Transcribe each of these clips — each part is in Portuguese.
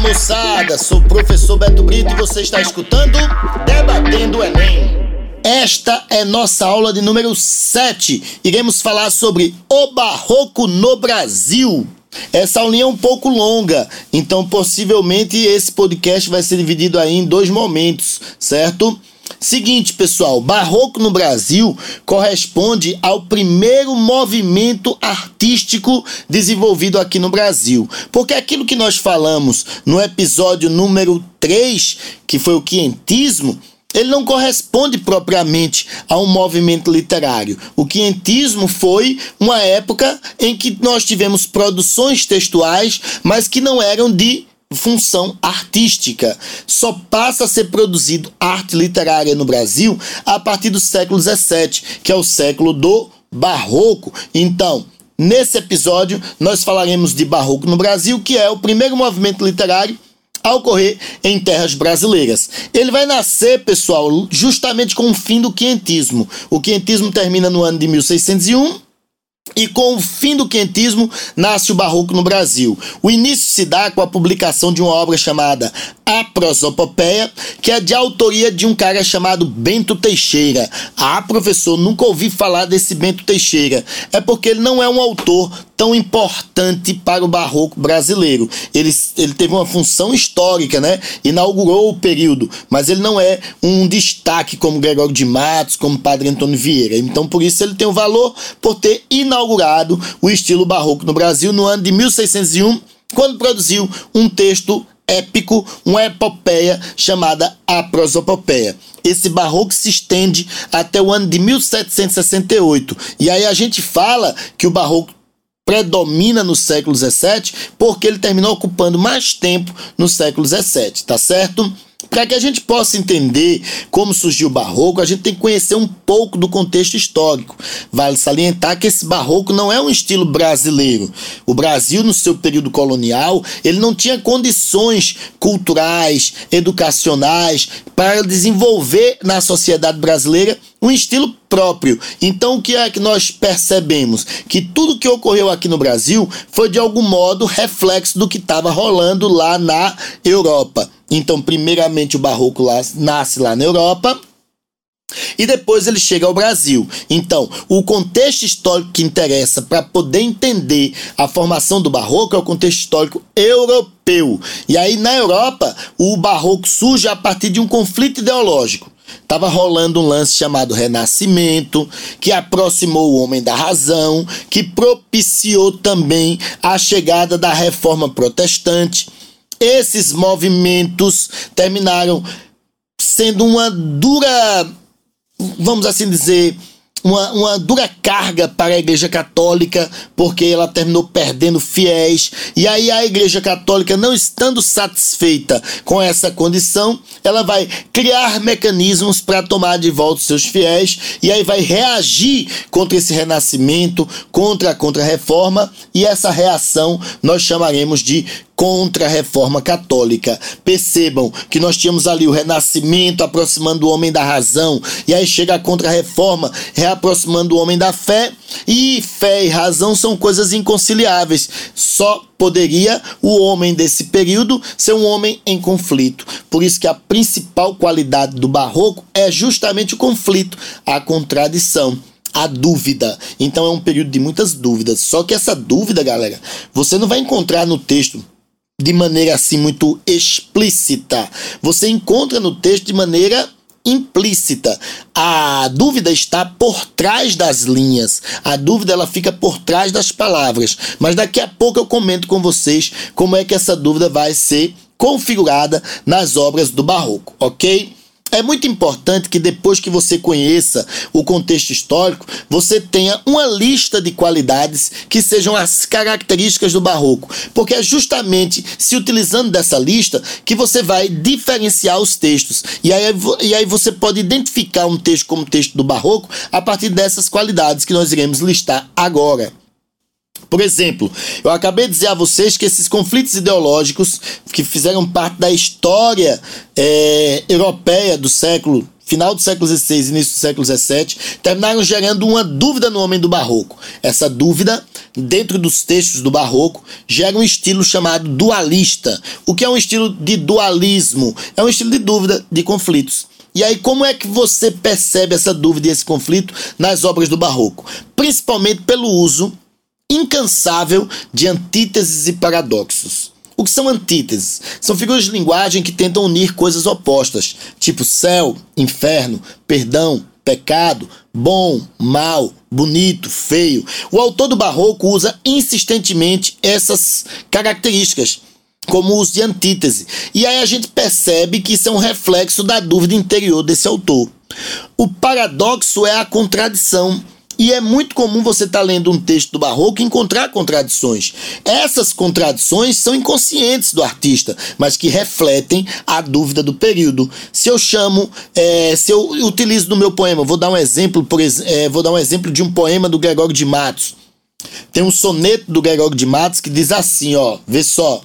moçada, sou professor Beto Brito e você está escutando Debatendo o Enem. Esta é nossa aula de número 7. Iremos falar sobre o barroco no Brasil. Essa aulinha é um pouco longa, então possivelmente esse podcast vai ser dividido aí em dois momentos, certo? Seguinte, pessoal, barroco no Brasil corresponde ao primeiro movimento artístico desenvolvido aqui no Brasil. Porque aquilo que nós falamos no episódio número 3, que foi o quientismo, ele não corresponde propriamente a um movimento literário. O quientismo foi uma época em que nós tivemos produções textuais, mas que não eram de função artística. Só passa a ser produzido arte literária no Brasil a partir do século XVII, que é o século do Barroco. Então, nesse episódio, nós falaremos de Barroco no Brasil, que é o primeiro movimento literário a ocorrer em terras brasileiras. Ele vai nascer, pessoal, justamente com o fim do quentismo. O quentismo termina no ano de 1601 e com o fim do quentismo nasce o barroco no Brasil. O início se dá com a publicação de uma obra chamada A Prosopopeia, que é de autoria de um cara chamado Bento Teixeira. Ah, professor, nunca ouvi falar desse Bento Teixeira. É porque ele não é um autor tão importante para o barroco brasileiro. Ele, ele teve uma função histórica, né? Inaugurou o período, mas ele não é um destaque como Gregório de Matos, como Padre Antônio Vieira. Então, por isso ele tem o valor por ter inaugurado o estilo barroco no Brasil no ano de 1601, quando produziu um texto épico, uma epopeia chamada A Prosopopeia. Esse barroco se estende até o ano de 1768. E aí a gente fala que o barroco predomina no século XVII, porque ele terminou ocupando mais tempo no século XVII, tá certo? Para que a gente possa entender como surgiu o barroco, a gente tem que conhecer um pouco do contexto histórico. Vale salientar que esse barroco não é um estilo brasileiro. O Brasil, no seu período colonial, ele não tinha condições culturais, educacionais para desenvolver na sociedade brasileira um estilo próprio. Então, o que é que nós percebemos? Que tudo que ocorreu aqui no Brasil foi de algum modo reflexo do que estava rolando lá na Europa. Então, primeiramente, o barroco lá, nasce lá na Europa. E depois ele chega ao Brasil. Então, o contexto histórico que interessa para poder entender a formação do barroco é o contexto histórico europeu. E aí, na Europa, o barroco surge a partir de um conflito ideológico. Estava rolando um lance chamado Renascimento, que aproximou o homem da razão, que propiciou também a chegada da reforma protestante. Esses movimentos terminaram sendo uma dura, vamos assim dizer, uma, uma dura carga para a Igreja Católica, porque ela terminou perdendo fiéis. E aí a Igreja Católica, não estando satisfeita com essa condição, ela vai criar mecanismos para tomar de volta os seus fiéis e aí vai reagir contra esse renascimento, contra a contra-reforma, e essa reação nós chamaremos de contra a reforma católica. Percebam que nós tínhamos ali o renascimento aproximando o homem da razão, e aí chega a contra-reforma reaproximando o homem da fé, e fé e razão são coisas inconciliáveis. Só poderia o homem desse período ser um homem em conflito. Por isso que a principal qualidade do barroco é justamente o conflito, a contradição a dúvida. Então é um período de muitas dúvidas. Só que essa dúvida, galera, você não vai encontrar no texto de maneira assim muito explícita. Você encontra no texto de maneira implícita. A dúvida está por trás das linhas. A dúvida ela fica por trás das palavras. Mas daqui a pouco eu comento com vocês como é que essa dúvida vai ser configurada nas obras do barroco, OK? É muito importante que depois que você conheça o contexto histórico, você tenha uma lista de qualidades que sejam as características do barroco, porque é justamente se utilizando dessa lista que você vai diferenciar os textos. E aí, e aí você pode identificar um texto como texto do barroco a partir dessas qualidades que nós iremos listar agora. Por exemplo, eu acabei de dizer a vocês que esses conflitos ideológicos que fizeram parte da história é, europeia do século final do século XVI início do século XVII, terminaram gerando uma dúvida no homem do barroco. Essa dúvida, dentro dos textos do barroco, gera um estilo chamado dualista. O que é um estilo de dualismo? É um estilo de dúvida, de conflitos. E aí, como é que você percebe essa dúvida e esse conflito nas obras do barroco? Principalmente pelo uso incansável de antíteses e paradoxos. O que são antíteses? São figuras de linguagem que tentam unir coisas opostas, tipo céu, inferno, perdão, pecado, bom, mal, bonito, feio. O autor do Barroco usa insistentemente essas características como os de antítese. E aí a gente percebe que isso é um reflexo da dúvida interior desse autor. O paradoxo é a contradição e é muito comum você estar tá lendo um texto do Barroco e encontrar contradições. Essas contradições são inconscientes do artista, mas que refletem a dúvida do período. Se eu chamo, é, se eu utilizo no meu poema, vou dar um exemplo, por, é, vou dar um exemplo de um poema do Gregório de Matos. Tem um soneto do Gregório de Matos que diz assim, ó, vê só.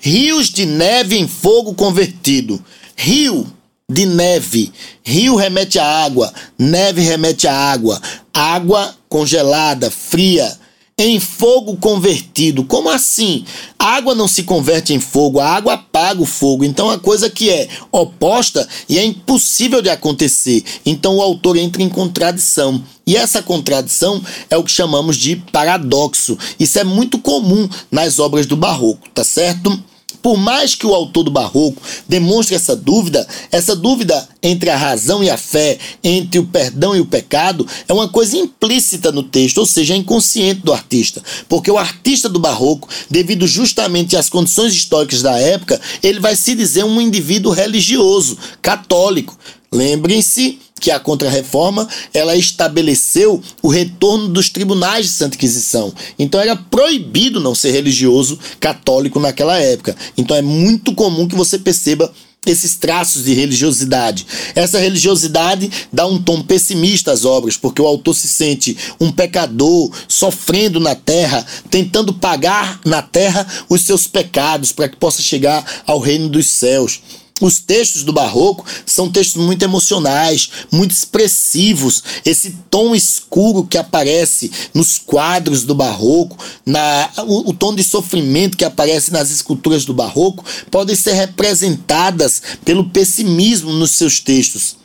Rios de neve em fogo convertido. Rio de neve. Rio remete à água, neve remete à água, água congelada, fria, em fogo convertido. Como assim? A água não se converte em fogo, a água apaga o fogo. Então, a coisa que é oposta e é impossível de acontecer. Então, o autor entra em contradição. E essa contradição é o que chamamos de paradoxo. Isso é muito comum nas obras do Barroco, tá certo? Por mais que o autor do Barroco demonstre essa dúvida, essa dúvida entre a razão e a fé, entre o perdão e o pecado, é uma coisa implícita no texto, ou seja, é inconsciente do artista. Porque o artista do Barroco, devido justamente às condições históricas da época, ele vai se dizer um indivíduo religioso, católico. Lembrem-se que a Contra-Reforma ela estabeleceu o retorno dos tribunais de Santa Inquisição. Então era proibido não ser religioso católico naquela época. Então é muito comum que você perceba esses traços de religiosidade. Essa religiosidade dá um tom pessimista às obras, porque o autor se sente um pecador, sofrendo na terra, tentando pagar na terra os seus pecados para que possa chegar ao reino dos céus. Os textos do Barroco são textos muito emocionais, muito expressivos. Esse tom escuro que aparece nos quadros do Barroco, na, o, o tom de sofrimento que aparece nas esculturas do Barroco, podem ser representadas pelo pessimismo nos seus textos.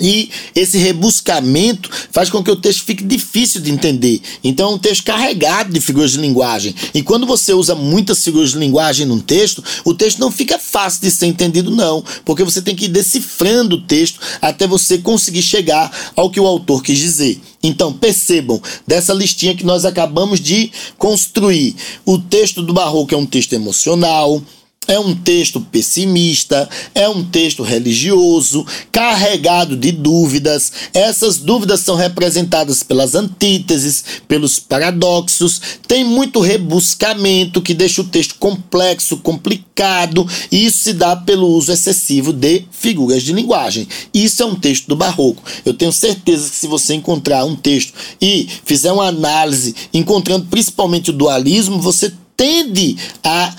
E esse rebuscamento faz com que o texto fique difícil de entender. Então é um texto carregado de figuras de linguagem. E quando você usa muitas figuras de linguagem num texto, o texto não fica fácil de ser entendido, não. Porque você tem que ir decifrando o texto até você conseguir chegar ao que o autor quis dizer. Então percebam, dessa listinha que nós acabamos de construir, o texto do Barroco é um texto emocional é um texto pessimista, é um texto religioso, carregado de dúvidas. Essas dúvidas são representadas pelas antíteses, pelos paradoxos, tem muito rebuscamento que deixa o texto complexo, complicado, e isso se dá pelo uso excessivo de figuras de linguagem. Isso é um texto do barroco. Eu tenho certeza que se você encontrar um texto e fizer uma análise, encontrando principalmente o dualismo, você tende a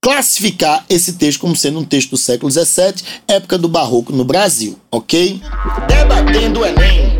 classificar esse texto como sendo um texto do século XVII, época do Barroco no Brasil, ok? Debatendo o Enem.